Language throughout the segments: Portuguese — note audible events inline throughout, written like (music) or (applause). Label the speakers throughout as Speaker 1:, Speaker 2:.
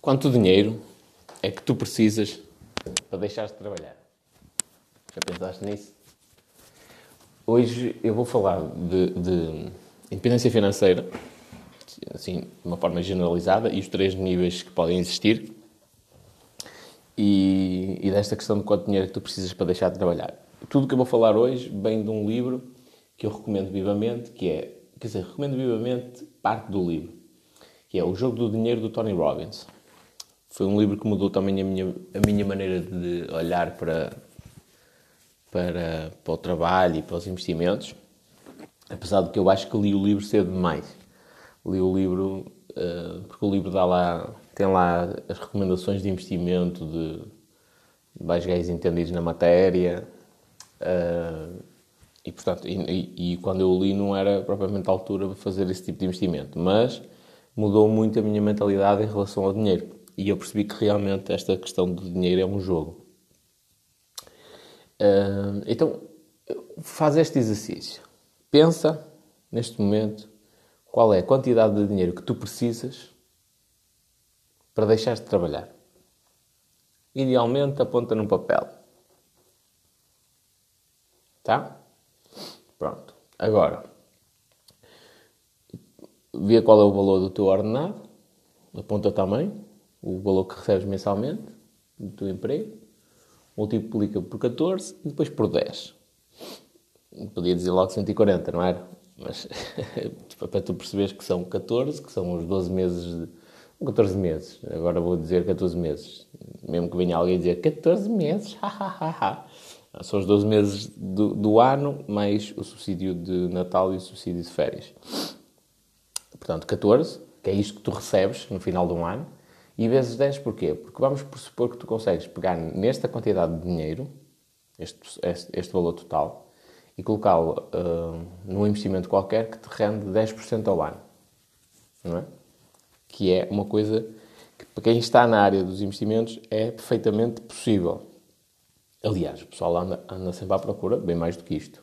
Speaker 1: Quanto dinheiro é que tu precisas para deixar de trabalhar? Já pensaste nisso? Hoje eu vou falar de, de independência financeira, assim, de uma forma generalizada, e os três níveis que podem existir, e, e desta questão de quanto dinheiro é que tu precisas para deixar de trabalhar. Tudo o que eu vou falar hoje vem de um livro que eu recomendo vivamente, que é, quer dizer, recomendo vivamente parte do livro, que é O Jogo do Dinheiro do Tony Robbins. Foi um livro que mudou também a minha, a minha maneira de olhar para, para, para o trabalho e para os investimentos, apesar de que eu acho que li o livro cedo demais. Li o livro, uh, porque o livro dá lá, tem lá as recomendações de investimento de, mais gays entendidos na matéria, uh, e, portanto, e, e, quando eu li não era propriamente a altura para fazer esse tipo de investimento, mas mudou muito a minha mentalidade em relação ao dinheiro e eu percebi que realmente esta questão do dinheiro é um jogo. Uh, então, faz este exercício. Pensa, neste momento, qual é a quantidade de dinheiro que tu precisas para deixar de trabalhar. Idealmente, aponta num papel. Tá? Pronto. Agora, vê qual é o valor do teu ordenado, aponta também o valor que recebes mensalmente do teu emprego, multiplica por 14 e depois por 10. Podia dizer logo 140, não era? Mas (laughs) para tu perceberes que são 14, que são os 12 meses de. 14 meses, agora vou dizer 14 meses. Mesmo que venha alguém dizer 14 meses, São os 12 meses do, do ano, mais o subsídio de Natal e o subsídio de férias. Portanto, 14, que é isto que tu recebes no final de um ano, e vezes 10 porquê? Porque vamos supor que tu consegues pegar nesta quantidade de dinheiro, este, este, este valor total, e colocá-lo uh, num investimento qualquer que te rende 10% ao ano. Não é? Que é uma coisa que, para quem está na área dos investimentos, é perfeitamente possível. Aliás, o pessoal anda, anda sempre à procura, bem mais do que isto.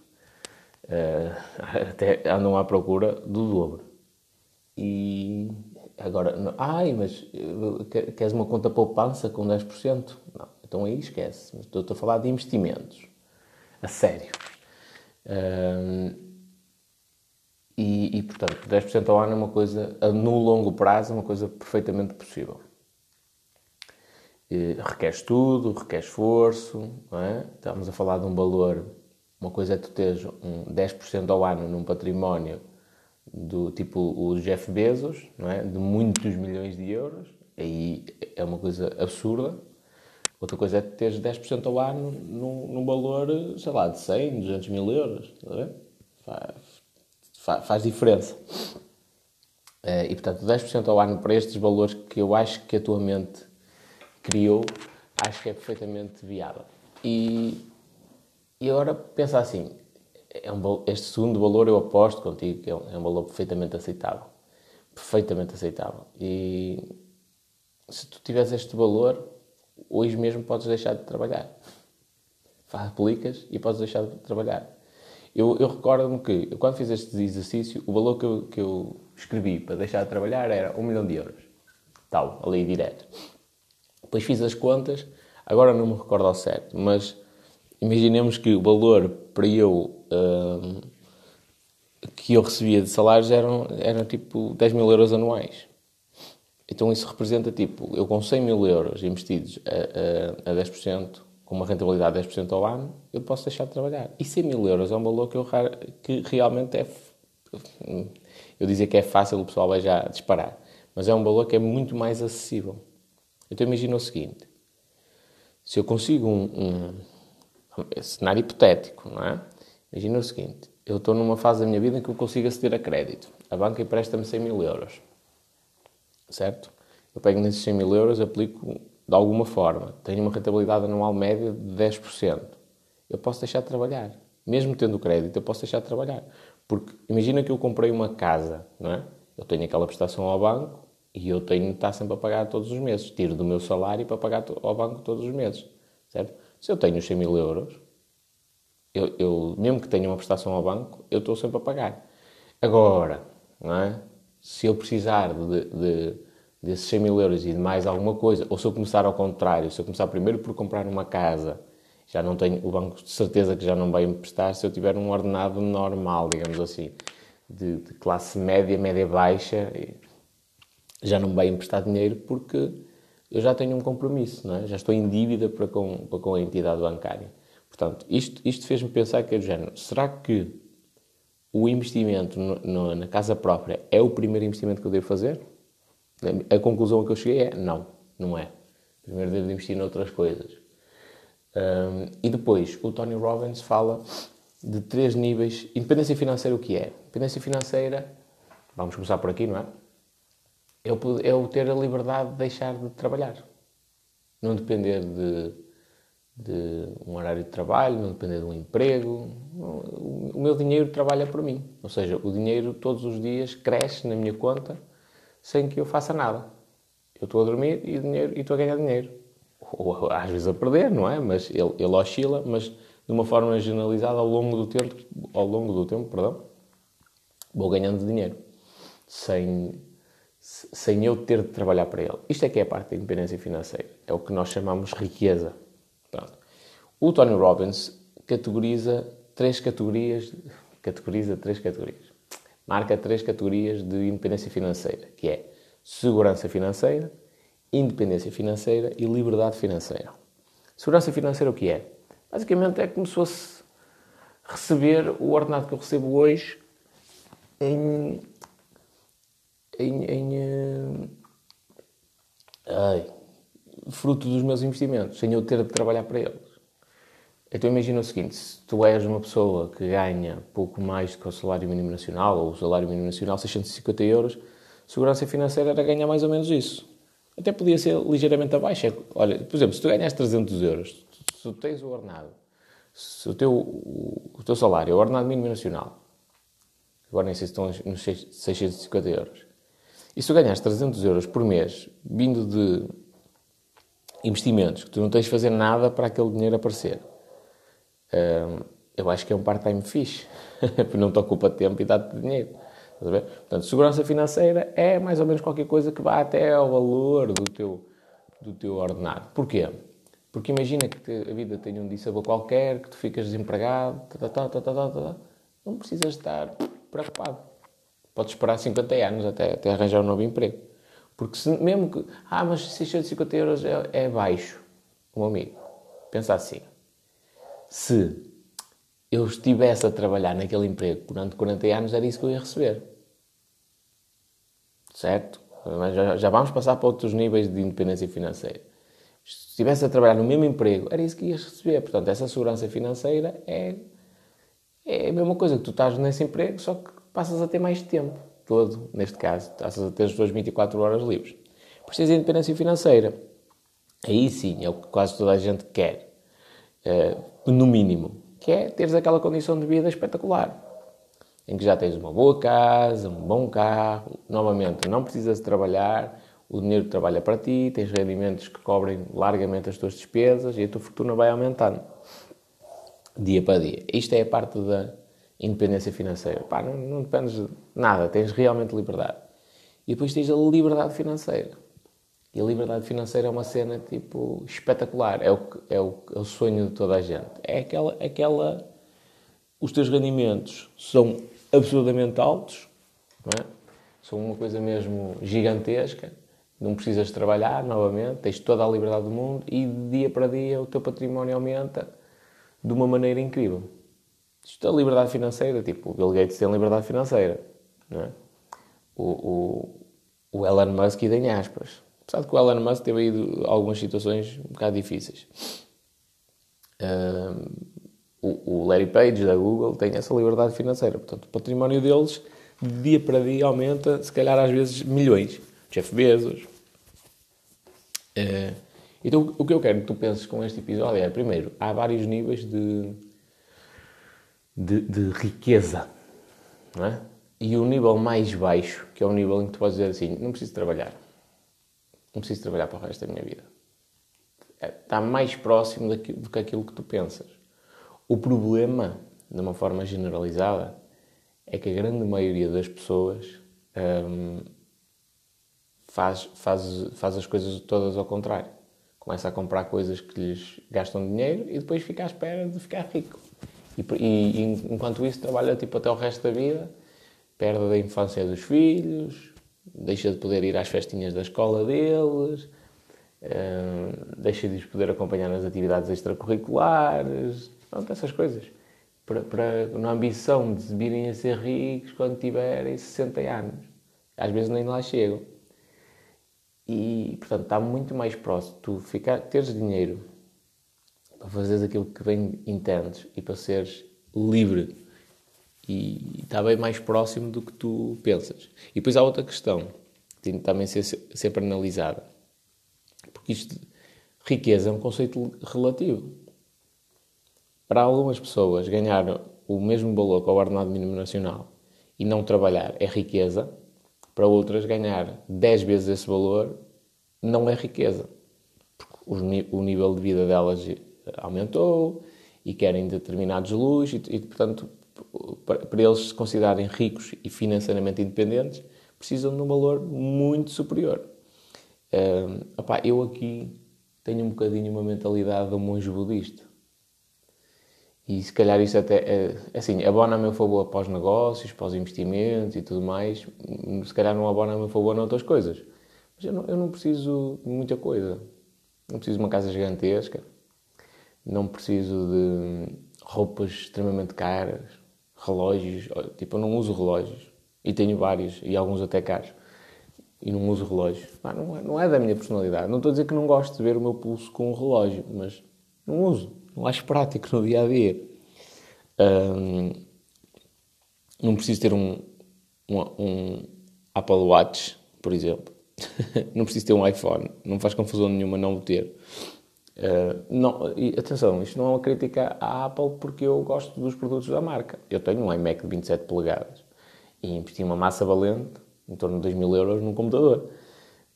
Speaker 1: Uh, (laughs) até andam à procura do dobro. E Agora, ai, mas eh, queres uma conta poupança com 10%? Não, então aí esquece. Estou a falar de investimentos. A sério. e, e, portanto, 10% ao ano é uma coisa, no longo prazo, é uma coisa perfeitamente possível. E requer estudo, requer esforço, é? Estamos a falar de um valor, uma coisa é tu teres um 10% ao ano num património do tipo o Jeff Bezos, não é? de muitos milhões de euros, aí é uma coisa absurda. Outra coisa é teres 10% ao ano num, num, valor, sei lá, de 100, 200 mil euros. Faz, faz, faz, diferença. Eh, e, portanto, 10% ao ano para estes valores que eu acho que a tua mente criou, acho que é perfeitamente viável. E, e agora pensa assim, é um, este segundo valor eu aposto contigo que é um, é um valor perfeitamente aceitável. Perfeitamente aceitável. E se tu tiveres este valor, hoje mesmo podes deixar de trabalhar. Aplicas e podes deixar de trabalhar. Eu, eu recordo-me que, eu, quando fiz este exercício, o valor que eu, que eu escrevi para deixar de trabalhar era um milhão de euros. Tal, ali direto. Depois fiz as contas, agora não me recordo ao certo, mas imaginemos que o valor para eu uh, que eu recebia de salários eram, eram tipo 10 mil euros anuais. Então isso representa tipo, eu com 100 mil euros investidos a, a, a 10%, com uma rentabilidade de 10% ao ano, eu posso deixar de trabalhar. E 100 mil euros é um valor que, eu, que realmente é. Eu dizer que é fácil, o pessoal vai já disparar. Mas é um valor que é muito mais acessível. Então imagina o seguinte: se eu consigo um, um cenário hipotético, não é? Imagina o seguinte: eu estou numa fase da minha vida em que eu consigo aceder a crédito. A banca empresta-me 100 mil euros. Certo? Eu pego nesses 100 mil euros, aplico de alguma forma. Tenho uma rentabilidade anual média de 10%. Eu posso deixar de trabalhar. Mesmo tendo crédito, eu posso deixar de trabalhar. Porque imagina que eu comprei uma casa, não é? Eu tenho aquela prestação ao banco e eu tenho de estar sempre a pagar todos os meses. Tiro do meu salário para pagar ao banco todos os meses. Certo? Se eu tenho os 100 mil euros, eu, eu, mesmo que tenha uma prestação ao banco, eu estou sempre a pagar. Agora, não é? se eu precisar de, de, desses 100 mil euros e de mais alguma coisa, ou se eu começar ao contrário, se eu começar primeiro por comprar uma casa, já não tenho, o banco de certeza que já não vai emprestar se eu tiver um ordenado normal, digamos assim, de, de classe média, média-baixa, já não me vai emprestar dinheiro porque eu já tenho um compromisso, não é? já estou em dívida para com, para com a entidade bancária. Portanto, isto, isto fez-me pensar que é do género, será que o investimento no, no, na casa própria é o primeiro investimento que eu devo fazer? A conclusão a que eu cheguei é não, não é. Primeiro devo investir noutras coisas. Um, e depois, o Tony Robbins fala de três níveis. Independência financeira, o que é? Independência financeira, vamos começar por aqui, não é? É o, é o ter a liberdade de deixar de trabalhar. Não depender de, de um horário de trabalho, não depender de um emprego. O, meu dinheiro trabalha por mim. Ou seja, o dinheiro todos os dias cresce na minha conta sem que eu faça nada. Eu estou a dormir e, dinheiro, e estou a ganhar dinheiro. Ou às vezes a perder, não é? Mas ele, ele oscila, mas de uma forma generalizada ao longo do tempo, ao longo do tempo, perdão, vou ganhando dinheiro sem, sem eu ter de trabalhar para ele. Isto é que é a parte da independência financeira. É o que nós chamamos riqueza. O Tony Robbins categoriza três categorias, categoriza três categorias marca três categorias de independência financeira, que é segurança financeira, independência financeira e liberdade financeira. Segurança financeira o que é? Basicamente é como se fosse receber o ordenado que eu recebo hoje em, em, em uh, ai, fruto dos meus investimentos, sem eu ter de trabalhar para eles. Então imagina o seguinte, se tu és uma pessoa que ganha pouco mais do que o salário mínimo nacional, ou o salário mínimo nacional, 650 euros, segurança financeira era ganhar mais ou menos isso. Até podia ser ligeiramente abaixo. É olha, por exemplo, se tu ganhas 300 euros, se tu tens o ordenado, se o teu, o, teu salário é o ordenado mínimo nacional, agora nem sei se estão nos 650 euros, e se tu ganhas 300 euros por mês, vindo de investimentos, que tu não tens de fazer nada para aquele dinheiro aparecer, eu acho que é um part-time fixe, (laughs) porque não te ocupa tempo e dá-te dinheiro. Portanto, segurança financeira é mais ou menos qualquer coisa que vá até ao valor do teu, do teu ordenado. Porquê? Porque imagina que a vida tem um dissabor qualquer, que tu ficas desempregado, tá, tá, tá, tá, tá, tá, não precisas estar preocupado. Podes esperar 50 anos até, até arranjar um novo emprego. Porque se, mesmo que, ah, mas 650 euros é, é baixo, meu amigo, pensa assim, se eu estivesse a trabalhar naquele emprego durante 40 anos, era isso que eu ia receber. Certo? Mas já, já vamos passar para outros níveis de independência financeira. Se estivesse a trabalhar no mesmo emprego, era isso que ias receber. Portanto, essa segurança financeira é, é a mesma coisa que tu estás nesse emprego, só que passas a ter mais tempo todo, neste caso. Passas a ter as tuas 24 horas livres. Precisas de independência financeira. Aí sim, é o que quase toda a gente quer. Uh, no mínimo, que é teres aquela condição de vida espetacular, em que já tens uma boa casa, um bom carro, novamente não precisas de trabalhar, o dinheiro trabalha para ti, tens rendimentos que cobrem largamente as tuas despesas e a tua fortuna vai aumentando dia para dia. Isto é a parte da independência financeira. Pá, não, não dependes de nada, tens realmente liberdade. E depois tens a liberdade financeira e a liberdade financeira é uma cena, tipo, espetacular. É o, é o, é o sonho de toda a gente. É aquela, aquela... Os teus rendimentos são absolutamente altos, não é? São uma coisa mesmo gigantesca. Não precisas trabalhar novamente, tens toda a liberdade do mundo e de dia para dia o teu património aumenta de uma maneira incrível. Isto é liberdade financeira, tipo, o Bill Gates tem liberdade financeira, não é? O, o, o Elon Musk, em aspas, Apesar de que o Elon Musk teve aí algumas situações um bocado difíceis. o, o Larry Page da Google tem essa liberdade financeira. Portanto, o património deles, de dia para dia, aumenta, se calhar às vezes milhões. Jeff Bezos. Uh, então, o que eu quero que tu penses com este episódio é, primeiro, há vários níveis de, de, de riqueza, não é? E o nível mais baixo, que é o nível em que tu podes dizer assim, não preciso trabalhar não preciso trabalhar para o resto da minha vida. É, está mais próximo do que aquilo que tu pensas. O problema, de uma forma generalizada, é que a grande maioria das pessoas hum, faz, faz, faz as coisas todas ao contrário. Começa a comprar coisas que lhes gastam dinheiro e depois fica à espera de ficar rico. E, e, enquanto isso trabalha tipo até o resto da vida, perde a infância dos filhos, deixa de poder ir às festinhas da escola deles, uh, deixa de os poder acompanhar nas atividades extracurriculares, pronto, essas coisas. Para, para, na ambição de virem a ser ricos quando tiverem 60 anos. Às vezes nem lá chegam. E, portanto, está muito mais próximo tu ficar, teres dinheiro para fazeres aquilo que bem entendes e para seres livre. E está bem mais próximo do que tu pensas. E depois há outra questão que tem que também ser sempre analisada. Porque isto, riqueza é um conceito relativo. Para algumas pessoas, ganhar o mesmo valor que o ordenado mínimo nacional e não trabalhar é riqueza. Para outras, ganhar 10 vezes esse valor não é riqueza. Porque o nível de vida delas aumentou e querem determinados luxos e, e portanto, para, eles se considerarem ricos e financeiramente independentes, precisam de um valor muito superior. Opá, eu aqui tenho um bocadinho uma mentalidade de um monge budista. E se calhar isso até é, é assim, abona a meu favor para os negócios, para os investimentos e tudo mais, se calhar não abona a meu favor noutras coisas. Mas eu não, eu não preciso de muita coisa. Não preciso de uma casa gigantesca, não preciso de roupas extremamente caras, relógios. Tipo, eu não uso relógios. E tenho vários, e alguns até caros. E não uso relógios. Ah, não, é, não é da minha personalidade. Não estou a dizer que não gosto de ver o meu pulso com um relógio, mas não uso. Não acho prático no dia a dia. Não preciso ter um, um, um Apple Watch, por exemplo. (laughs) não preciso ter um iPhone. Não faz confusão nenhuma não o ter. Uh, não, e atenção, isto não é uma crítica à Apple porque eu gosto dos produtos da marca. Eu tenho um iMac de 27 polegadas e investi uma massa valente, em torno de 2 mil euros, num computador.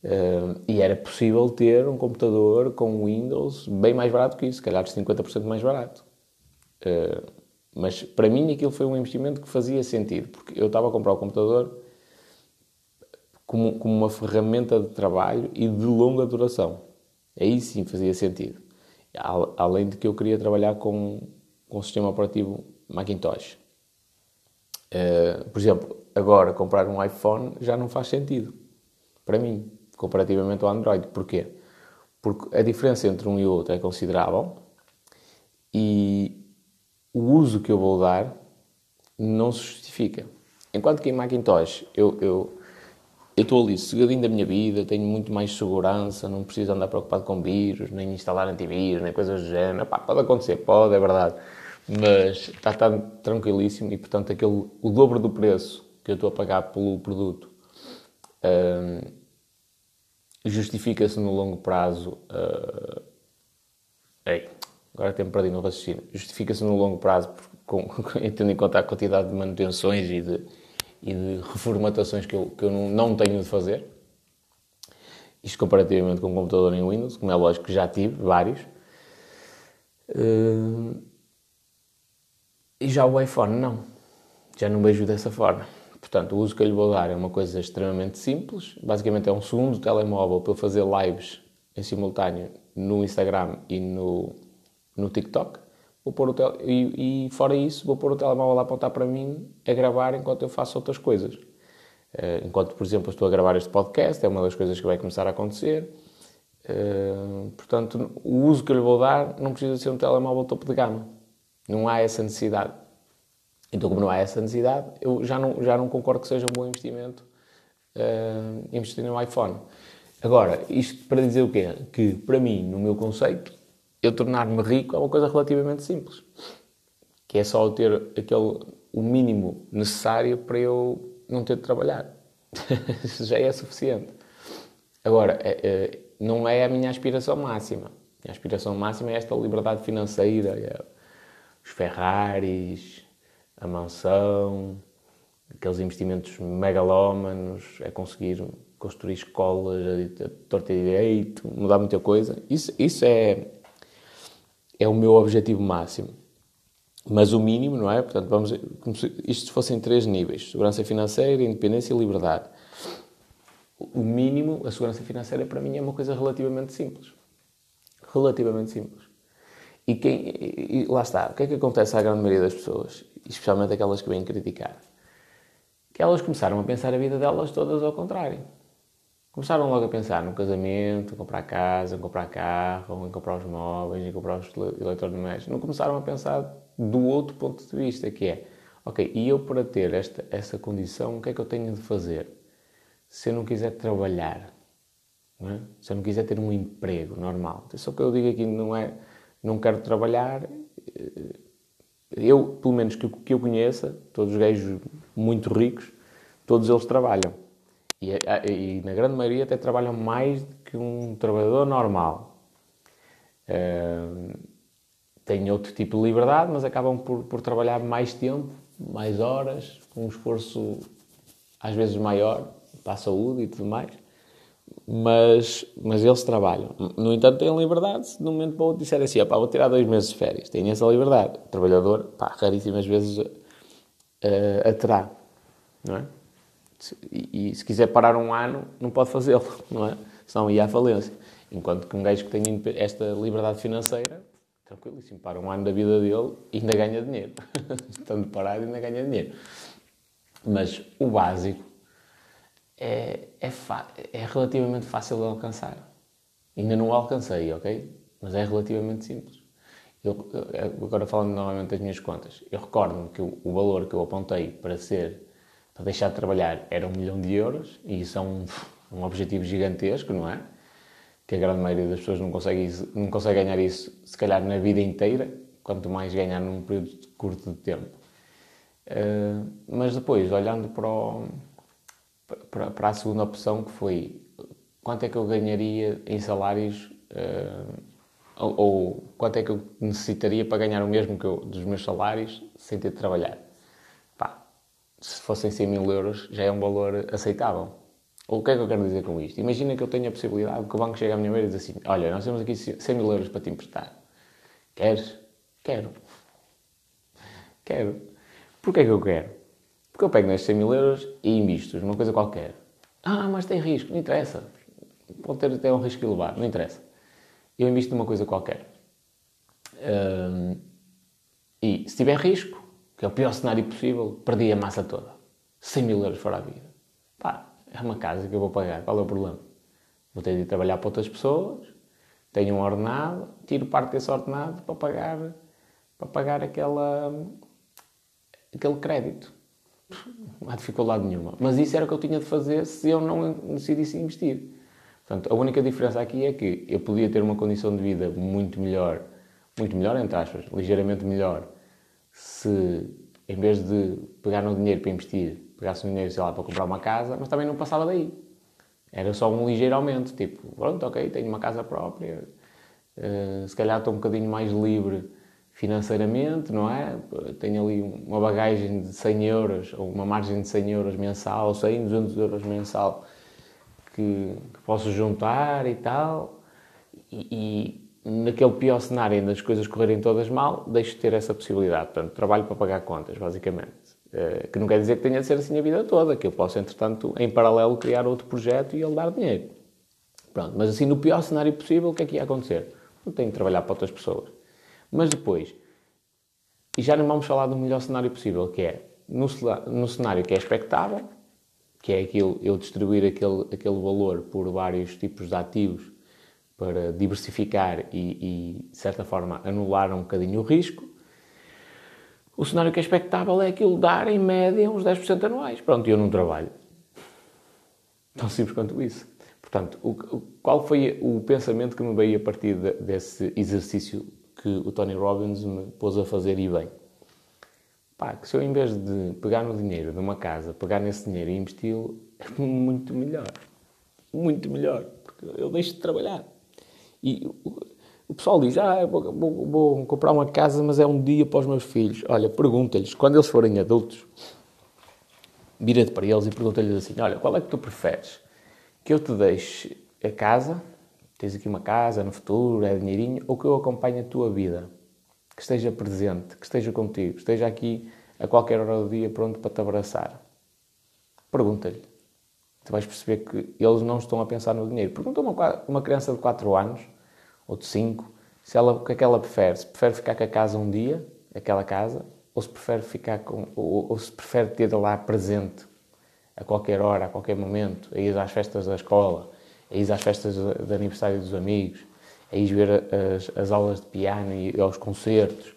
Speaker 1: Uh, e era possível ter um computador com Windows bem mais barato que isso, se calhar 50% mais barato. Uh, mas para mim aquilo foi um investimento que fazia sentido, porque eu estava a comprar o computador como, como uma ferramenta de trabalho e de longa duração. Aí sim fazia sentido. Além de que eu queria trabalhar com, com o sistema operativo Macintosh. Uh, por exemplo, agora comprar um iPhone já não faz sentido para mim, comparativamente ao Android. Porquê? Porque a diferença entre um e outro é considerável e o uso que eu vou dar não se justifica. Enquanto que em Macintosh eu, eu eu estou ali cegadinho da minha vida, tenho muito mais segurança, não preciso andar preocupado com vírus, nem instalar antivírus, nem coisas do género. Epá, pode acontecer, pode, é verdade. Mas está, está tranquilíssimo e, portanto, aquele, o dobro do preço que eu estou a pagar pelo produto uh, justifica-se no longo prazo. Uh, ei, agora tenho perdido no raciocínio. Justifica-se no longo prazo, com, (laughs) tendo em conta a quantidade de manutenções e de e de reformatações que eu, que eu não tenho de fazer. Isto comparativamente com um computador em Windows, como é lógico que já tive vários. Uh, e já o iPhone não. Já não vejo dessa forma. Portanto, o uso que eu lhe vou dar é uma coisa extremamente simples. Basicamente é um segundo telemóvel para fazer lives em simultâneo no Instagram e no, no TikTok vou pôr o tel... e, e, fora isso, vou pôr o telemóvel a apontar para mim a gravar enquanto eu faço outras coisas. Uh, enquanto, por exemplo, estou a gravar este podcast, é uma das coisas que vai começar a acontecer. Uh, portanto, o uso que eu lhe vou dar não precisa ser um telemóvel topo de gama. Não há essa necessidade. Então, como não há essa necessidade, eu já não, já não concordo que seja um bom investimento uh, investir no iPhone. Agora, isto para dizer o quê? Que, para mim, no meu conceito, eu tornar-me rico é uma coisa relativamente simples. Que é só ter aquele, o mínimo necessário para eu não ter de trabalhar. (laughs) Já é suficiente. Agora, é, é, não é a minha aspiração máxima. A aspiração máxima é esta liberdade financeira, é os Ferraris, a mansão, aqueles investimentos megalómanos, é conseguir construir escolas a torta e direito, mudar muita coisa. Isso, isso é, é o meu objetivo máximo. Mas o mínimo, não é? Portanto, vamos, como se isto fossem três níveis: segurança financeira, independência e liberdade. o mínimo, a segurança financeira para mim é uma coisa relativamente simples. Relativamente simples. E, quem, e, lá está, o que é que acontece à grande maioria das pessoas, especialmente aquelas que vêm criticar? Que elas começaram a pensar a vida delas todas ao contrário. Começaram logo a pensar no casamento, comprar casa, comprar carro, comprar os móveis, comprar os eletrodomésticos. Não começaram a pensar do outro ponto de vista, que é, ok, e eu para ter esta, essa condição, o que é que eu tenho de fazer? Se eu não quiser trabalhar, não é? se eu não quiser ter um emprego normal. Só que eu digo aqui não é, não quero trabalhar, eh, eu, pelo menos que, que eu conheça, todos os gajos muito ricos, todos eles trabalham. E, e, na grande maioria até trabalham mais do que um trabalhador normal. Uh, têm outro tipo de liberdade, mas acabam por, por trabalhar mais tempo, mais horas, com um esforço às vezes maior para a saúde e tudo mais. Mas, mas eles trabalham. No entanto, têm liberdade se de um momento para o outro disserem assim: vou tirar dois meses de férias. Têm essa liberdade. O trabalhador, pá, raríssimas vezes uh, a terá. Não é? E, e, se quiser parar um ano, não pode fazê-lo, (laughs) não é? Senão ia à falência. Enquanto que um gajo que tem esta liberdade financeira, tranquilíssimo, para um ano da vida dele e ainda ganha dinheiro. (laughs) Estando parado, ainda ganha dinheiro. Mas o básico é, é, é relativamente fácil de alcançar. Ainda não o alcancei, ok? Mas é relativamente simples. Eu, agora falando novamente das minhas contas, eu recordo-me que o, o valor que eu apontei para ser para deixar de trabalhar era um milhão de euros e isso é um, um objetivo gigantesco, não é? Que a grande maioria das pessoas não consegue, não consegue ganhar isso, se calhar, na vida inteira, quanto mais ganhar num período curto de tempo. Uh, mas depois, olhando para, o, para, para, a segunda opção, que foi quanto é que eu ganharia em salários, uh, ou, ou, quanto é que eu necessitaria para ganhar o mesmo que eu, dos meus salários sem ter de trabalhar se fossem 100 mil euros, já é um valor aceitável. O que é que eu quero dizer com isto? Imagina que eu tenho a possibilidade que o banco chega à minha beira e diz assim: Olha, nós temos aqui 100 mil euros para te emprestar. Queres? Quero. Quero. Porquê que eu quero? Porque eu pego nestes 100 mil euros e invisto numa coisa qualquer. Ah, mas tem risco. Não interessa. Pode ter até um risco elevado. Não interessa. Eu invisto numa coisa qualquer. e se tiver risco, que é o pior cenário possível, perdi a massa toda. 100 mil euros fora a vida. Pá, é uma casa que eu vou pagar, qual é o problema? Vou ter de trabalhar para outras pessoas, tenho um ordenado, tiro parte desse ordenado para pagar, para pagar aquela, aquele crédito. Não há dificuldade nenhuma. Mas isso era o que eu tinha de fazer se eu não decidisse investir. Portanto, a única diferença aqui é que eu podia ter uma condição de vida muito melhor, muito melhor, entre aspas, ligeiramente melhor, se em vez de pegar no dinheiro para investir, pegasse o dinheiro, sei lá, para comprar uma casa, mas também não passava daí. Era só um ligeiro aumento, tipo, pronto, ok, tenho uma casa própria, uh, se calhar estou um bocadinho mais livre financeiramente, não é? Tenho ali uma bagagem de 100 euros, ou uma margem de 100 euros mensal, 100, 200 euros mensal, que, que posso juntar e tal, e, naquele pior cenário, ainda as coisas correrem todas mal, deixo de ter essa possibilidade. Portanto, trabalho para pagar contas, basicamente. Uh, que não quer dizer que tenha de ser assim a vida toda, que eu posso, entretanto, em paralelo, criar outro projeto e ele dar dinheiro. Pronto, mas assim, no pior cenário possível, o que é que ia acontecer? Eu tenho de trabalhar para outras pessoas. Mas depois, e já não vamos falar do melhor cenário possível, que é no, no cenário que é expectável, que é aquilo, eu distribuir aquele, aquele valor por vários tipos de ativos para diversificar e, e, de certa forma, anular um bocadinho o risco. O cenário que é expectável é aquilo dar, em média, uns 10% anuais. Pronto, eu não trabalho. Tão simples quanto isso. Portanto, o, o, qual foi o pensamento que me veio a partir de, desse exercício que o Tony Robbins me pôs a fazer e bem? Pá, que se eu, em vez de pegar no dinheiro de uma casa, pegar nesse dinheiro e investi-lo, é muito melhor. Muito melhor. Porque eu deixo de trabalhar. E o pessoal diz: Ah, vou, vou, vou, comprar uma casa, mas é um dia para os meus filhos. Olha, pergunta-lhes, quando eles forem adultos, vira-te para eles e pergunta-lhes assim: Olha, qual é que tu preferes? Que eu te deixe a casa, tens aqui uma casa no futuro, é dinheirinho, ou que eu acompanhe a tua vida? Que esteja presente, que esteja contigo, esteja aqui a qualquer hora do dia pronto para te abraçar. Pergunta-lhe. Tu vais perceber que eles não estão a pensar no dinheiro. Pergunta uma, uma criança de 4 anos, ou de 5, se ela, o que é que ela prefere. Se prefere ficar com a casa um dia, aquela casa, ou se prefere ficar com, ou, ou se prefere ter lá presente a qualquer hora, a qualquer momento, a ir às festas da escola, a ir às festas de aniversário dos amigos, a ir ver as, as aulas de piano e aos concertos,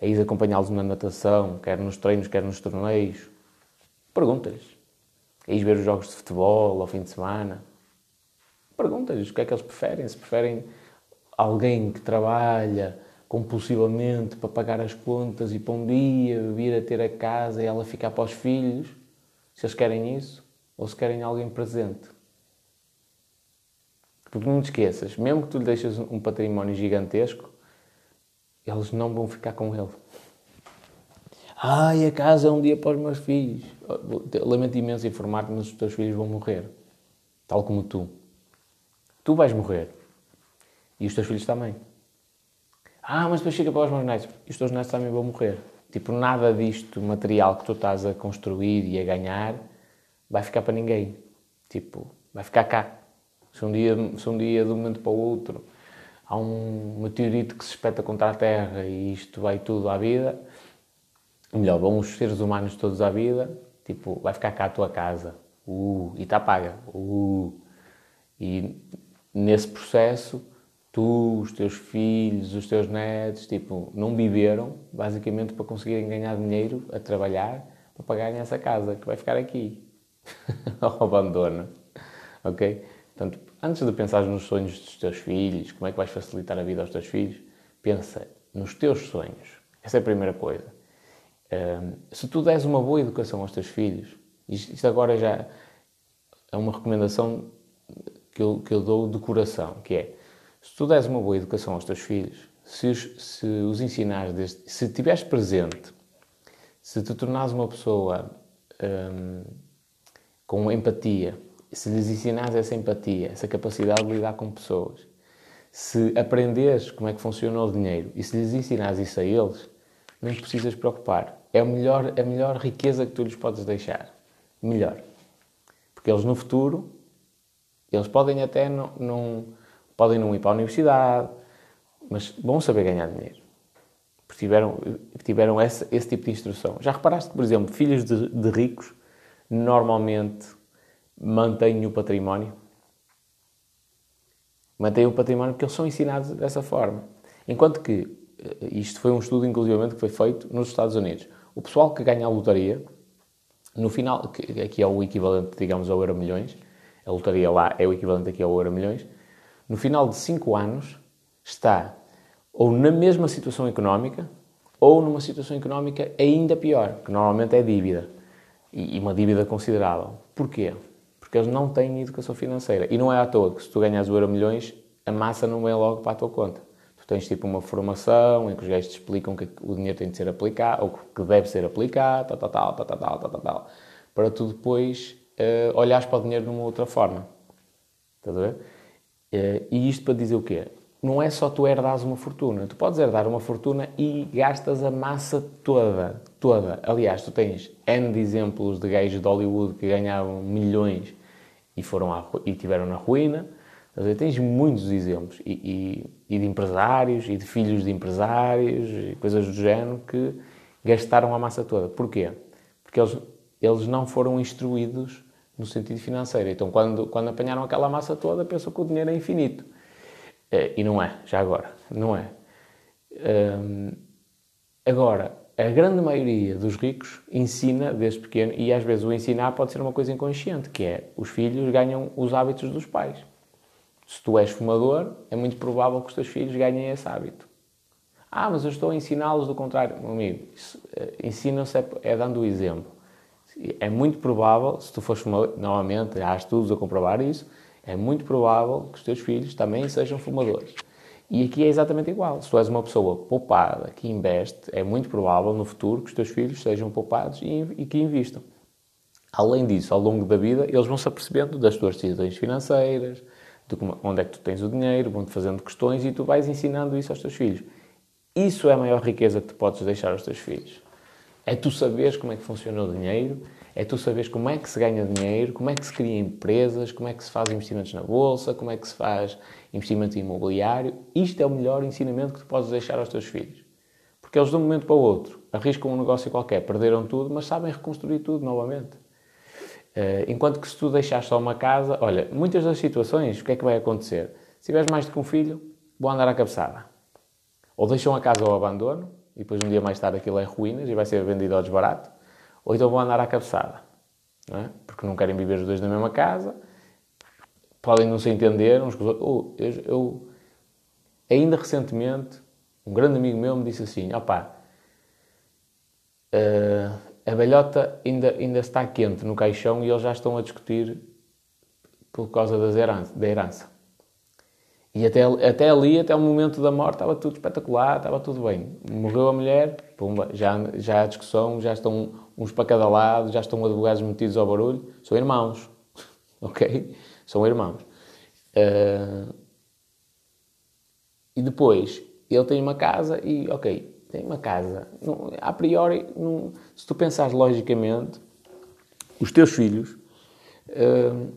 Speaker 1: a ir acompanhá-los na natação, quer nos treinos, quer nos torneios. Pergunta-lhes. Ir ver os jogos de futebol ao fim de semana. Pergunta-lhes o que é que eles preferem. Se preferem alguém que trabalha compulsivamente para pagar as contas e para um dia vir a ter a casa e ela ficar para os filhos, se eles querem isso, ou se querem alguém presente. Porque não te esqueças, mesmo que tu lhe deixes um património gigantesco, eles não vão ficar com ele. Ai, a casa é um dia para os meus filhos. Lamento imenso informar-te, mas os teus filhos vão morrer. Tal como tu. Tu vais morrer. E os teus filhos também. Ah, mas depois chega para os meus netos. E os teus netos também vão morrer. Tipo, nada disto, material que tu estás a construir e a ganhar, vai ficar para ninguém. Tipo, vai ficar cá. Se um dia, se um dia de um momento para o outro há um meteorito que se espeta contra a Terra e isto vai tudo à vida, melhor, vão os seres humanos todos à vida, tipo, vai ficar cá a tua casa, uh, e está paga, uh, e nesse processo, tu, os teus filhos, os teus netos, tipo, não viveram, basicamente, para conseguirem ganhar dinheiro a trabalhar, para pagarem essa casa, que vai ficar aqui, (laughs) ao abandono, ok? Portanto, antes de pensar nos sonhos dos teus filhos, como é que vais facilitar a vida aos teus filhos, pensa nos teus sonhos. Essa é a primeira coisa. Se tu des uma boa educação aos teus filhos, isto agora já é uma recomendação que eu, que eu dou de coração, que é, se tu des uma boa educação aos teus filhos, se os, se os ensinares, desde, se estiveres presente, se te tornares uma pessoa com empatia, se lhes ensinares essa empatia, essa capacidade de lidar com pessoas, se aprenderes como é que funciona o dinheiro e se lhes ensinares isso a eles, não precisas preocupar. É a melhor, a melhor riqueza que tu lhes podes deixar. Melhor. Porque eles no futuro, eles podem até não, não podem não ir para a universidade, mas vão saber ganhar dinheiro. Porque tiveram, tiveram esse, esse tipo de instrução. Já reparaste que, por exemplo, filhos de, de ricos normalmente mantêm o património. Mantêm o património porque eles são ensinados dessa forma. Enquanto que, eh, isto foi um estudo, inclusivamente, que foi feito nos Estados Unidos. O pessoal que ganha a lotaria, no final, que aqui é o equivalente, digamos, ao Euro Milhões, a lotaria lá é o equivalente aqui ao Euro Milhões, no final de 5 anos está ou na mesma situação económica ou numa situação económica ainda pior, que normalmente é dívida. E uma dívida considerável. Porquê? Porque eles não têm educação financeira. E não é à toa que se tu ganhas o euro milhões, a massa não vem logo para a tua conta tens tipo uma formação em que os gajos te explicam que o dinheiro tem de ser aplicado, ou que deve ser aplicado, tal, tal, tal, tal, tal, tal, tal, para tu depois uh, olhares para o dinheiro de uma outra forma. Estás a ver? Uh, e isto para dizer o quê? Não é só tu herdares uma fortuna. Tu podes herdar uma fortuna e gastas a massa toda, toda. Aliás, tu tens N de exemplos de gajos de Hollywood que ganhavam milhões e foram à, e tiveram na ruína. Tens muitos exemplos e e, de empresários, e de filhos de empresários, e coisas do género, que gastaram a massa toda. Porquê? Porque eles, eles não foram instruídos no sentido financeiro. Então, quando, quando apanharam aquela massa toda, pensam que o dinheiro é infinito. Eh, e não é, já agora. Não é. Um, agora, a grande maioria dos ricos ensina desde pequeno, e às vezes o ensinar pode ser uma coisa inconsciente, que é os filhos ganham os hábitos dos pais. Se tu és fumador, é muito provável que os teus filhos ganhem esse hábito. Ah, mas eu estou a ensiná-los do contrário. Meu amigo, eh, ensinam-se é, é, dando o exemplo. É muito provável, se tu fores fumador, novamente, há estudos a comprovar isso, é muito provável que os teus filhos também sejam fumadores. E aqui é exatamente igual. Se tu és uma pessoa poupada, que investe, é muito provável no futuro que os teus filhos sejam poupados e, e que investam. Além disso, ao longo da vida, eles vão se apercebendo das tuas decisões financeiras, de onde é que tu tens o dinheiro, vão-te fazendo questões e tu vais ensinando isso aos teus filhos. Isso é a maior riqueza que tu podes deixar aos teus filhos. É tu saberes como é que funciona o dinheiro, é tu saberes como é que se ganha dinheiro, como é que se cria empresas, como é que se faz investimentos na bolsa, como é que se faz investimento imobiliário. Isto é o melhor ensinamento que tu podes deixar aos teus filhos. Porque eles, de um momento para o outro, arriscam um negócio qualquer, perderam tudo, mas sabem reconstruir tudo novamente. Uh, enquanto que se tu deixares só uma casa, olha, muitas das situações, o que é que vai acontecer? Se tiveres mais do que um filho, vão andar à cabeçada. Ou deixam a casa ao abandono, e depois um dia mais tarde aquilo é ruínas e vai ser vendido ao desbarato, ou então vão andar à cabeçada, não é? porque não querem viver os dois na mesma casa, podem não se entender uns com os outros. Oh, eu, eu, ainda recentemente, um grande amigo meu me disse assim, opá, uh, a velhota ainda, ainda está quente no caixão e eles já estão a discutir por causa das herança, da herança. E até, até ali, até o momento da morte, estava tudo espetacular, estava tudo bem. Morreu a mulher, pumba, já, já há discussão, já estão uns para cada lado, já estão advogados metidos ao barulho. São irmãos, (laughs) ok? São irmãos. Uh, e depois, ele tem uma casa e, ok, tem uma casa. Não, a priori, não, se tu pensares logicamente, os teus filhos uh,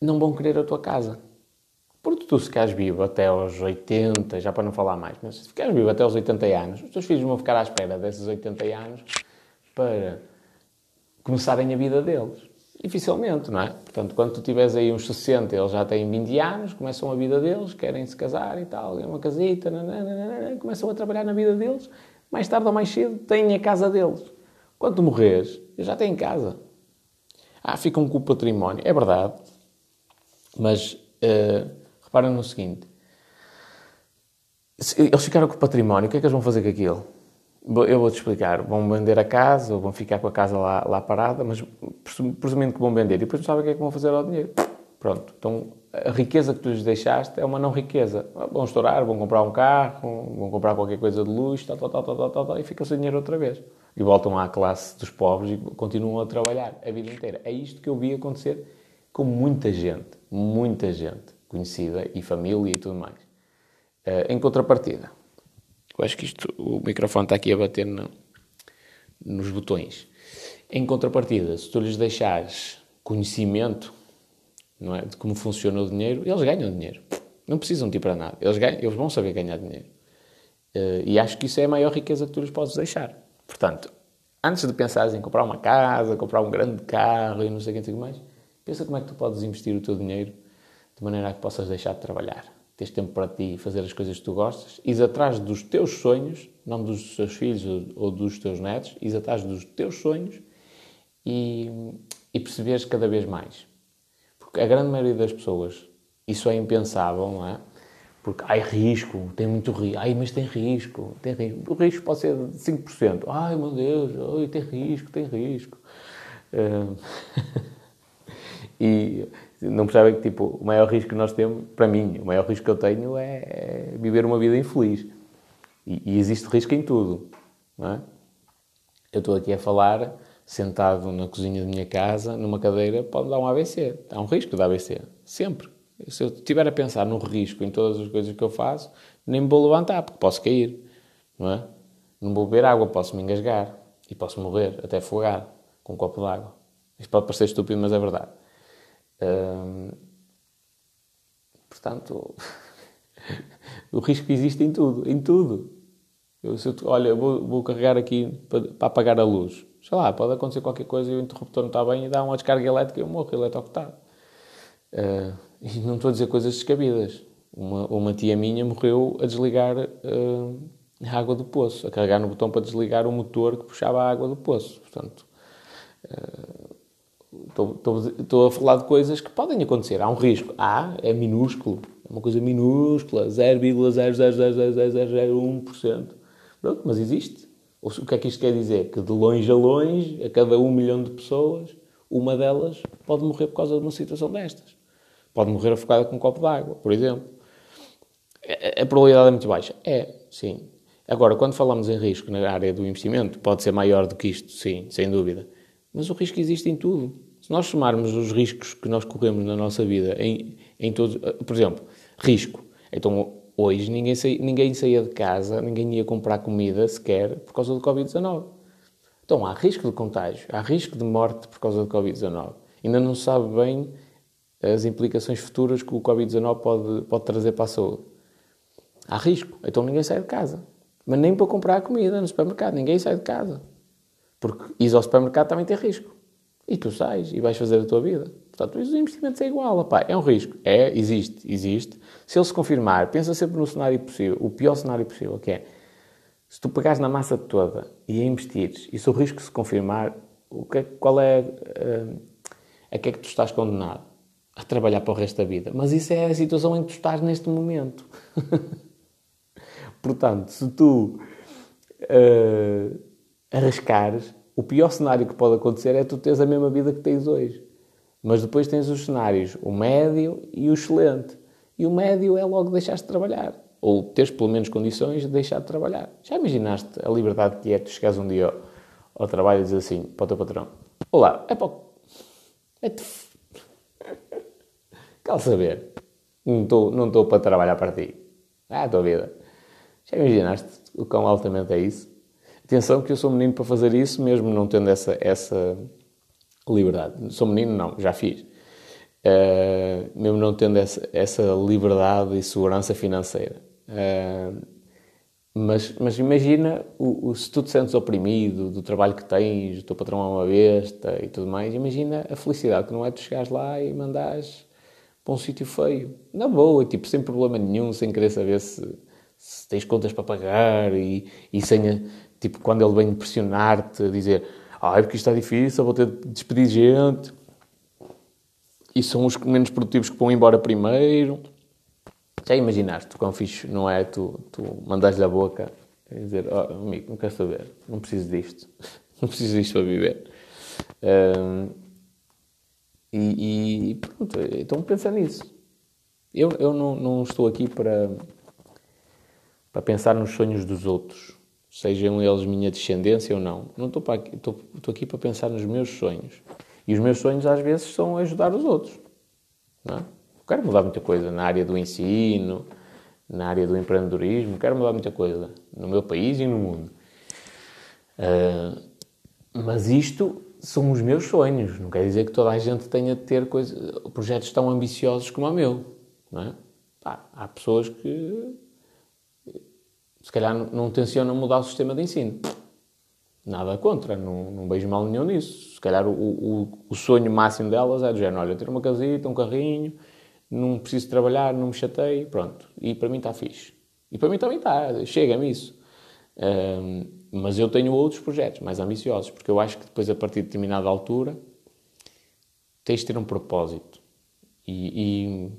Speaker 1: não vão querer a tua casa. Porque tu, se ficares vivo até aos 80, já para não falar mais, mas se ficares vivo até aos 80 anos, os teus filhos vão ficar à espera desses 80 anos para começarem a vida deles. Dificilmente, não é? Portanto, quando tu tiveres aí uns 60, eles já têm 20 anos, começam a vida deles, querem se casar e tal, uma casita, nananana, começam a trabalhar na vida deles, mais tarde ou mais cedo têm a casa deles. Quando tu morres, eles já têm casa. Ah, ficam com o património. É verdade. Mas uh, reparem no seguinte: eles ficaram com o património, o que é que eles vão fazer com aquilo? Eu vou-te explicar. Vão vender a casa, ou vão ficar com a casa lá, lá parada, mas presumindo que vão vender, e depois não sabem o que é que vão fazer ao dinheiro. Pronto. Então, a riqueza que tu lhes deixaste é uma não riqueza. Vão estourar, vão comprar um carro, vão comprar qualquer coisa de luxo, tal, tal, tal, tal, tal, tal, e fica sem dinheiro outra vez. E voltam à classe dos pobres e continuam a trabalhar a vida inteira. É isto que eu vi acontecer com muita gente, muita gente conhecida e família e tudo mais. Uh, em contrapartida, eu acho que isto, o microfone está aqui a bater no, nos botões. Em contrapartida, se tu lhes deixares conhecimento não é, de como funciona o dinheiro, eles ganham dinheiro. Não precisam de ir para nada. Eles, ganham, eles vão saber ganhar dinheiro. Uh, e acho que isso é a maior riqueza que tu lhes podes deixar. Portanto, antes de pensares em comprar uma casa, comprar um grande carro e não sei o que mais, pensa como é que tu podes investir o teu dinheiro de maneira a que possas deixar de trabalhar teres tempo para ti, fazer as coisas que tu gostas, ires atrás dos teus sonhos, não dos teus filhos ou dos teus netos, ires atrás dos teus sonhos e, e perceberes cada vez mais. Porque a grande maioria das pessoas, isso é impensável, não é? Porque, ai, risco, tem muito risco. Ai, mas tem risco, tem risco. O risco pode ser de 5%. Ai, meu Deus, ai, tem risco, tem risco. Uh... (laughs) e não percebem que, tipo, o maior risco que nós temos, para mim, o maior risco que eu tenho é, é viver uma vida infeliz. E, e, existe risco em tudo, não é? Eu estou aqui a falar, sentado na cozinha da minha casa, numa cadeira, pode dar um AVC. Há um risco de AVC. Sempre. Se eu estiver a pensar no risco em todas as coisas que eu faço, nem me vou levantar, porque posso cair, não é? Não vou beber água, posso me engasgar. E posso morrer, até afogado, com um copo de água. Isto pode parecer estúpido, mas é verdade portanto, (laughs) o risco existe em tudo, em tudo. Eu, eu, olha, vou, vou carregar aqui para, para, apagar a luz. Sei lá, pode acontecer qualquer coisa e o interruptor não está bem e dá uma descarga elétrica e eu morro eletrocutado. Uh, e não estou a dizer coisas descabidas. Uma, uma tia minha morreu a desligar uh, a água do poço, a carregar no botão para desligar o motor que puxava a água do poço. Portanto, uh, Estou, a falar de coisas que podem acontecer. Há um risco. Há, é minúsculo. É uma coisa minúscula. 0,00001%. Pronto, mas existe. O que é que isto quer dizer? Que de longe a longe, a cada um milhão de pessoas, uma delas pode morrer por causa de uma situação destas. Pode morrer afogada com um copo de água, por exemplo. A probabilidade é muito baixa. É, sim. Agora, quando falamos em risco na área do investimento, pode ser maior do que isto, sim, sem dúvida. Mas o risco existe em tudo. Se nós somarmos os riscos que nós corremos na nossa vida em, em todos. Eh, por exemplo, risco. Então, hoje ninguém, saía, ninguém saía de casa, ninguém ia comprar comida sequer por causa do Covid-19. Então há risco de contágio, há risco de morte por causa do Covid-19. Ainda não se sabe bem as implicações futuras que o Covid-19 pode, pode trazer para a saúde. Há risco, então ninguém sai de casa. Mas nem para comprar comida no supermercado, ninguém sai de casa. Porque ir ao supermercado também tem risco. E tu sais e vais fazer a tua vida. Portanto, os investimentos é igual, opá, é um risco. É, existe, existe. Se ele se confirmar, pensa sempre no cenário possível, o pior cenário possível, que é, se tu pegares na massa toda e investires, e se o risco se confirmar, o que, é, qual é uh, a que é que tu estás condenado? A trabalhar para o resto da vida. Mas isso é a situação em que tu estás neste momento. (laughs) Portanto, se tu uh, arriscares, o pior cenário que pode acontecer é tu teres a mesma vida que tens hoje. Mas depois tens os cenários, o médio e o excelente. E o médio é logo deixar de trabalhar. Ou teres pelo menos condições de deixar de trabalhar. Já imaginaste a liberdade que é tu chegares um dia ao, ao trabalho e dizes assim para o teu patrão: Olá, é para. É. Quer saber? Não estou não estou para trabalhar para ti. É a tua vida. Já imaginaste o quão altamente é isso? Atenção que eu sou menino para fazer isso, mesmo não tendo essa, essa liberdade. Sou menino, não, já fiz. Uh, mesmo não tendo essa, essa liberdade e segurança financeira. Uh, mas, mas imagina o, o, se tu te sentes oprimido do trabalho que tens, o teu patrão é uma besta e tudo mais, imagina a felicidade que não é tu chegares lá e mandares para um sítio feio. Na boa, tipo, sem problema nenhum, sem querer saber se, se tens contas para pagar e, e sem, tipo, quando ele vem pressionar-te, dizer é porque isto está difícil, vou ter de despedir gente. E são os menos produtivos que vão embora primeiro. Já imaginaste quão fixe não é tu, tu mandares-lhe a boca e dizer, oh, amigo, não quero saber, não preciso disto. (laughs) não preciso disto para viver. Um, e, e, pronto, então pensa nisso. Eu, eu não, não estou aqui para, para pensar nos sonhos dos outros sejam eles minha descendência ou não. Não estou, para, estou, estou aqui para pensar nos meus sonhos. E os meus sonhos às vezes são ajudar os outros. Não é? Quero mudar muita coisa na área do ensino, na área do empreendedorismo, quero mudar muita coisa no meu país e no mundo. Uh, mas isto são os meus sonhos. Não quer dizer que toda a gente tenha de ter coisa, projetos tão ambiciosos como o meu. Não é? Há pessoas que se calhar não tencionam mudar o sistema de ensino. Nada contra, não, não vejo mal nenhum nisso. Se calhar o, o, o sonho máximo delas é do género, olha, ter uma casita, um carrinho, não preciso trabalhar, não me chatei, pronto. E para mim está fixe. E para mim também está, chega-me isso. Um, mas eu tenho outros projetos mais ambiciosos, porque eu acho que depois, a partir de determinada altura, tens de ter um propósito. E,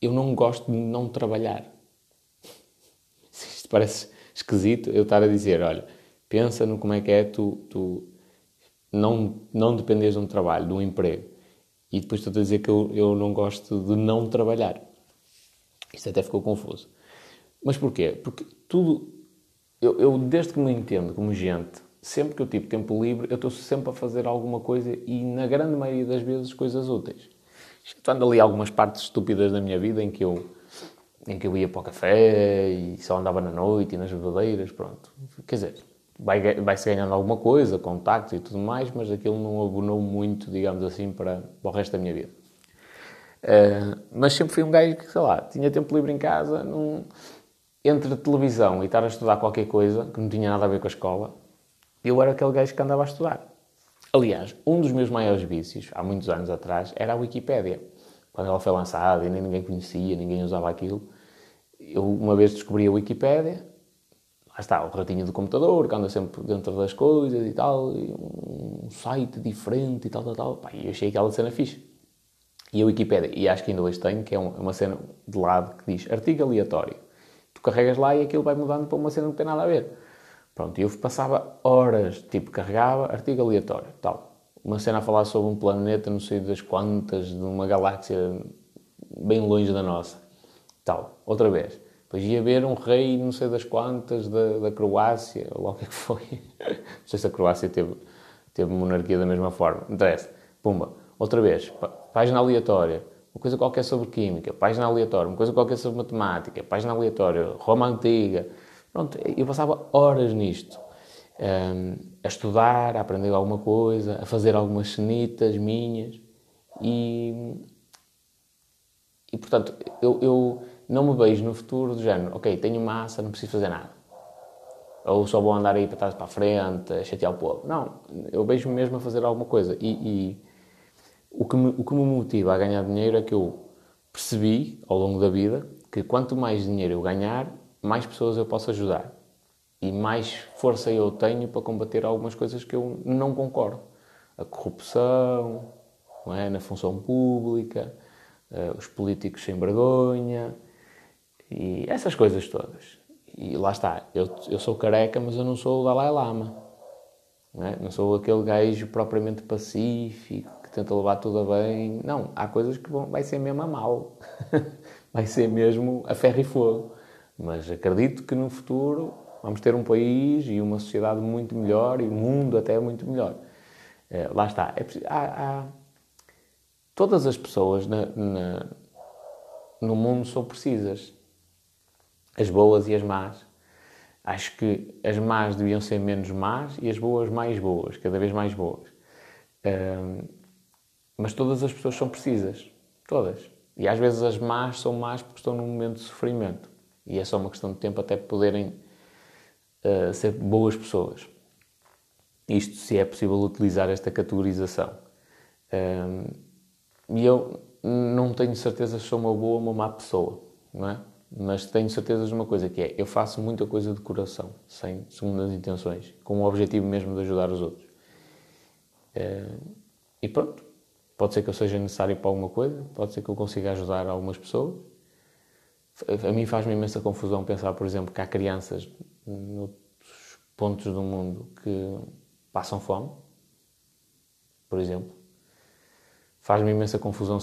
Speaker 1: e eu não gosto de não trabalhar isto parece esquisito eu estar a dizer, olha, pensa no como é que é tu, tu não, não dependeres de um trabalho, de um emprego. E depois estou a dizer que eu, eu não gosto de não trabalhar. Isto até ficou confuso. Mas porquê? Porque tudo... Eu, eu, desde que me entendo como gente, sempre que eu tive tempo livre, eu estou sempre a fazer alguma coisa e, na grande maioria das vezes, coisas úteis. Estou ali algumas partes estúpidas da minha vida em que eu em que eu ia para o café e só andava na noite e nas bebedeiras, pronto. Quer dizer, vai-se vai ganhando alguma coisa, contactos e tudo mais, mas aquilo não abonou muito, digamos assim, para, para o resto da minha vida. Uh, mas sempre fui um gajo que, sei lá, tinha tempo livre em casa, num... entre televisão e estar a estudar qualquer coisa que não tinha nada a ver com a escola, eu era aquele gajo que andava a estudar. Aliás, um dos meus maiores vícios, há muitos anos atrás, era a Wikipédia. Quando ela foi lançada e nem ninguém conhecia, ninguém usava aquilo, eu uma vez descobri a Wikipédia, lá está, o ratinho do computador, que anda sempre dentro das coisas e tal, e um site diferente e tal, tal, tal. Pá, e eu achei aquela cena fixe. E a Wikipédia, e acho que ainda hoje tenho, que é uma cena de lado que diz artigo aleatório. Tu carregas lá e aquilo vai mudando para uma cena que não tem nada a ver. Pronto, eu passava horas, tipo, carregava artigo aleatório, tal. Uma cena a falar sobre um planeta, não sei das quantas, de uma galáxia bem longe da nossa tal, outra vez. Depois ia ver um rei, não sei das quantas, da, da Croácia, ou lá o que é que foi. (laughs) não sei se a Croácia teve, teve monarquia da mesma forma. Não interessa. Pumba. Outra vez. Página aleatória. Uma coisa qualquer sobre química. Página aleatória. Uma coisa qualquer sobre matemática. Página aleatória. Roma Antiga. Pronto, eu passava horas nisto. um, a estudar, a aprender alguma coisa, a fazer algumas cenitas minhas e, e portanto, eu, eu não me vejo no futuro do género, ok, tenho massa, não preciso fazer nada. Ou só vou andar aí para trás para a frente, a chatear o povo. Não, eu vejo-me mesmo a fazer alguma coisa. E, e o, que me, o que me motiva a ganhar dinheiro é que eu percebi, ao longo da vida, que quanto mais dinheiro eu ganhar, mais pessoas eu posso ajudar. E mais força eu tenho para combater algumas coisas que eu não concordo. A corrupção, é? na função pública, uh, os políticos sem vergonha, e essas coisas todas. E lá está, eu, eu sou careca, mas eu não sou o Dalai Lama. Não, é? não sou aquele gajo propriamente pacífico, que tenta levar tudo a bem. Não, há coisas que vão, vai ser mesmo a mal. (laughs) vai ser mesmo a ferro e fogo. Mas acredito que no futuro vamos ter um país e uma sociedade muito melhor e um mundo até muito melhor. É, lá está. É, há, há, todas as pessoas na, na, no mundo são precisas as boas e as más. Acho que as más deviam ser menos más e as boas mais boas, cada vez mais boas. Um, mas todas as pessoas são precisas. Todas. E às vezes as más são más porque estão num momento de sofrimento. E é só uma questão de tempo até poderem uh, ser boas pessoas. Isto se é possível utilizar esta categorização. Um, e eu não tenho certeza se sou uma boa ou uma má pessoa, não é? Mas tenho certeza de uma coisa que é, eu faço muita coisa de coração, sem segundas intenções, com o objetivo mesmo de ajudar os outros. Eh, e pronto, pode ser que eu seja necessário para alguma coisa, pode ser que eu consiga ajudar algumas pessoas. A mim faz-me imensa confusão pensar, por exemplo, que há crianças nos pontos do mundo que passam fome, por exemplo. Faz-me imensa confusão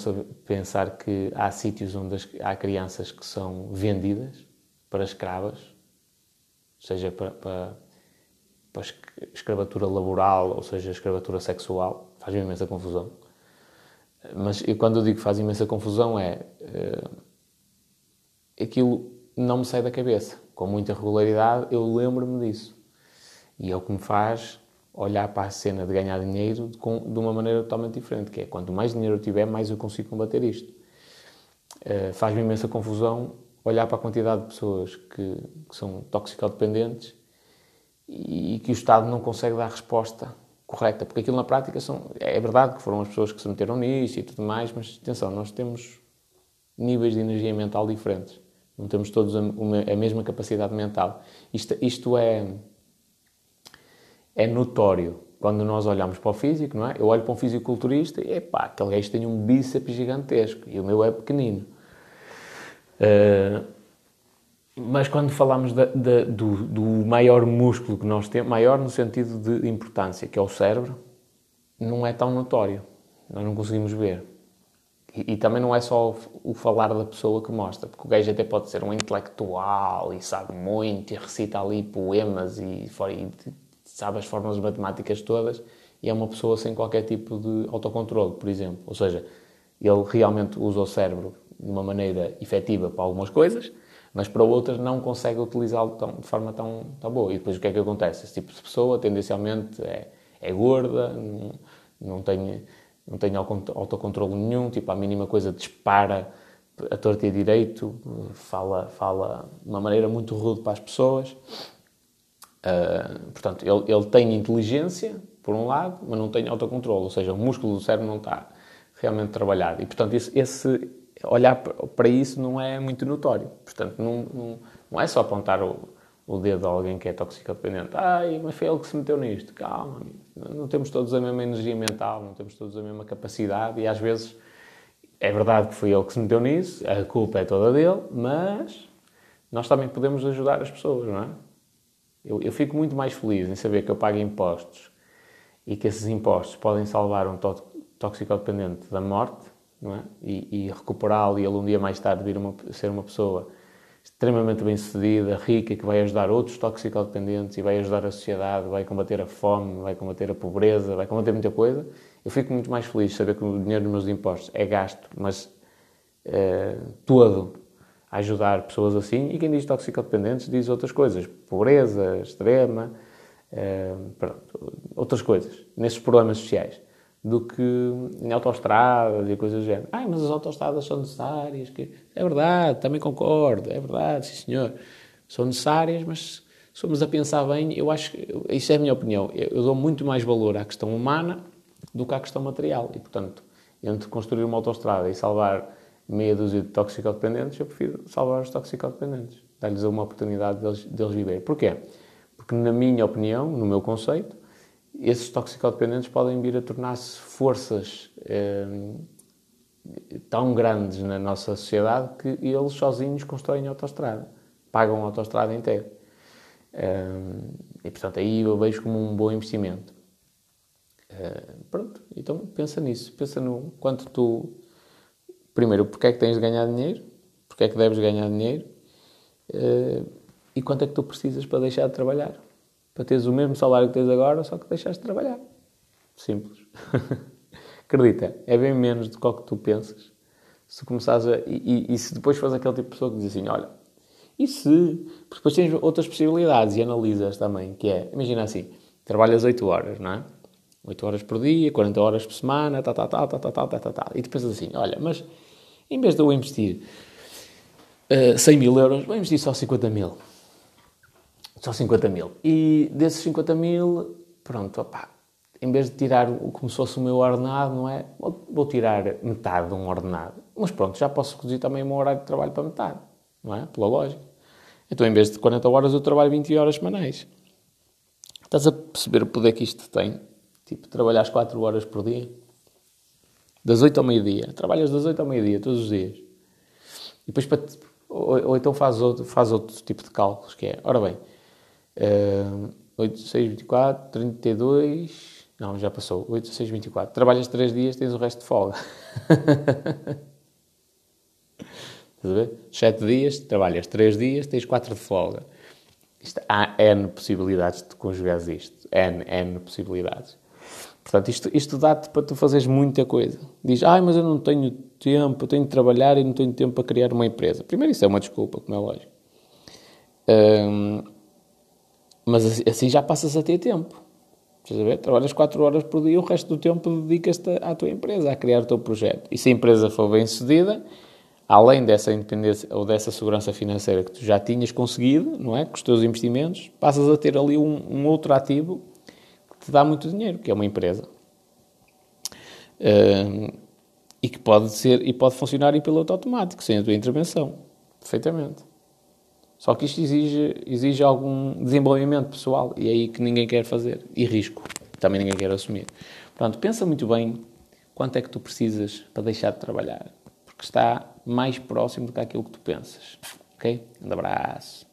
Speaker 1: pensar que há sítios onde há crianças que são vendidas para escravas, seja para, para, para escravatura laboral ou seja escravatura sexual. Faz-me imensa confusão. Mas eu, quando eu digo faz imensa confusão é. Uh, aquilo não me sai da cabeça. Com muita regularidade eu lembro-me disso. E é o que me faz olhar para a cena de ganhar dinheiro de, de uma maneira totalmente diferente, que é quanto mais dinheiro eu tiver, mais eu consigo combater isto. Uh, Faz-me imensa confusão olhar para a quantidade de pessoas que, que são toxicodependentes e, e que o Estado não consegue dar resposta correta, porque aquilo na prática são, é verdade que foram as pessoas que se meteram nisso e tudo mais, mas atenção, nós temos níveis de energia mental diferentes, não temos todos a, a mesma capacidade mental. Isto, isto é é notório quando nós olhamos para o físico, não é? Eu olho para um fisiculturista e, pá, aquele gajo tem um bíceps gigantesco e o meu é pequenino. Uh, mas quando falamos da, da, do, do, maior músculo que nós temos, maior no sentido de importância, que é o cérebro, não é tão notório. Nós não conseguimos ver. E, e, também não é só o, o, falar da pessoa que mostra, porque o gajo até pode ser um intelectual e sabe muito e recita ali poemas e, e sabe as fórmulas matemáticas todas e é uma pessoa sem qualquer tipo de autocontrole, por exemplo. Ou seja, ele realmente usa o cérebro de uma maneira efetiva para algumas coisas, mas para outras não consegue utilizá-lo de forma tão, tão boa. E depois o que é que acontece? Esse tipo de pessoa tendencialmente é, é gorda, não, não, tem, não tem autocontrole nenhum, tipo, a mínima coisa dispara a torta e a direito, fala, fala de uma maneira muito rude para as pessoas. Uh, portanto, ele, ele, tem inteligência, por um lado, mas não tem autocontrole, ou seja, o músculo do cérebro não está realmente trabalhado. E, portanto, esse, esse olhar para isso não é muito notório. Portanto, não, não, não é só apontar o, o, dedo a alguém que é toxicodependente. Ai, mas foi ele que se meteu nisto. Calma, não temos todos a mesma energia mental, não temos todos a mesma capacidade e às vezes é verdade que foi ele que se meteu nisso, a culpa é toda dele, mas nós também podemos ajudar as pessoas, não é? Eu, eu fico muito mais feliz em saber que eu pago impostos e que esses impostos podem salvar um toxicodependente da morte é? e, e recuperá-lo e ele um dia mais tarde vir uma, ser uma pessoa extremamente bem-sucedida, rica, que vai ajudar outros toxicodependentes e vai ajudar a sociedade, vai combater a fome, vai combater a pobreza, vai combater muita coisa, eu fico muito mais feliz de saber que o dinheiro dos meus impostos é gasto, mas uh, todo ajudar pessoas assim. E quem diz toxicodependentes diz outras coisas, pobreza extrema, uh, pronto, outras coisas, nesses problemas sociais, do que em autoestradas e coisas do género. Ah, mas as autoestradas são necessárias. Que... É verdade, também concordo, é verdade, sim senhor. São necessárias, mas se formos a pensar bem, eu acho que, isso é a minha opinião, eu dou muito mais valor à questão humana do que à questão material. E, portanto, entre construir uma autoestrada e salvar meia dúzia de toxicodependentes, eu prefiro salvar os toxicodependentes. Dar-lhes uma oportunidade deles, deles viver. Porquê? Porque, na minha opinião, no meu conceito, esses toxicodependentes podem vir a tornar-se forças eh, tão grandes na nossa sociedade que eles sozinhos constroem a autostrada, pagam a autostrada inteira. Eh, e, portanto, aí eu vejo como um bom investimento. Eh, pronto, então pensa nisso, pensa no quanto tu. Primeiro, porque é que tens de ganhar dinheiro, porque é que deves ganhar dinheiro e quanto é que tu precisas para deixar de trabalhar para teres o mesmo salário que tens agora, só que deixaste de trabalhar. Simples. (laughs) Acredita, é bem menos do que que tu pensas. Se começares a. E, e, e, se depois fores aquele tipo de pessoa que diz assim: olha, e se. Porque depois tens outras possibilidades e analisas também, que é, imagina assim, trabalhas 8 horas, não é? 8 horas por dia, 40 horas por semana, tal, tal, tal, tal, tal, tal, tal, tal. E tu pensas assim: olha, mas em vez de eu investir uh, 100 mil euros, vou investir só 50 mil só 50 mil. E desses 50 mil, pronto, opá, em vez de tirar como se fosse o meu ordenado, não é? Vou, tirar metade de um ordenado. Mas pronto, já posso reduzir também o meu horário de trabalho para metade, não é? Pela lógica. Então, em vez de 40 horas, eu trabalho 20 horas semanais. Estás a perceber o poder que isto tem? Tipo, trabalhas 4 horas por dia. Das 8 ao meio-dia. Trabalhas das 8 ao meio-dia, todos os dias. E depois, para ou, ou, então faz outro, faz outro tipo de cálculos, que é, ora bem, Uh, 8, 6, 24, 32. Não, já passou. 8, 6, 24. Trabalhas 3 dias, tens o resto de folga. (laughs) Estás a ver? 7 dias, trabalhas 3 dias, tens 4 de folga. Isto, há N possibilidades de conjugar isto. N, N possibilidades. Portanto, isto, isto dá-te para tu fazeres muita coisa. Diz, ah, mas eu não tenho tempo, eu tenho de trabalhar e não tenho tempo para criar uma empresa. Primeiro, isso é uma desculpa, como é lógico. Mas assim, já passas a ter tempo. Estás a ver? Trabalhas 4 horas por dia, o resto do tempo dedicas-te à tua empresa, a criar o teu projeto. E se a empresa for bem sucedida, além dessa independência ou dessa segurança financeira que tu já tinhas conseguido, não é? Com os teus investimentos, passas a ter ali um, um outro ativo te dá muito dinheiro, que é uma empresa. Uh, e que pode ser e pode funcionar em piloto automático, sem a tua intervenção. Perfeitamente. Só que isto exige, exige algum desenvolvimento pessoal e é aí que ninguém quer fazer. E risco. Também ninguém quer assumir. Portanto, pensa muito bem quanto é que tu precisas para deixar de trabalhar. Porque está mais próximo do que aquilo que tu pensas. Ok? Um abraço.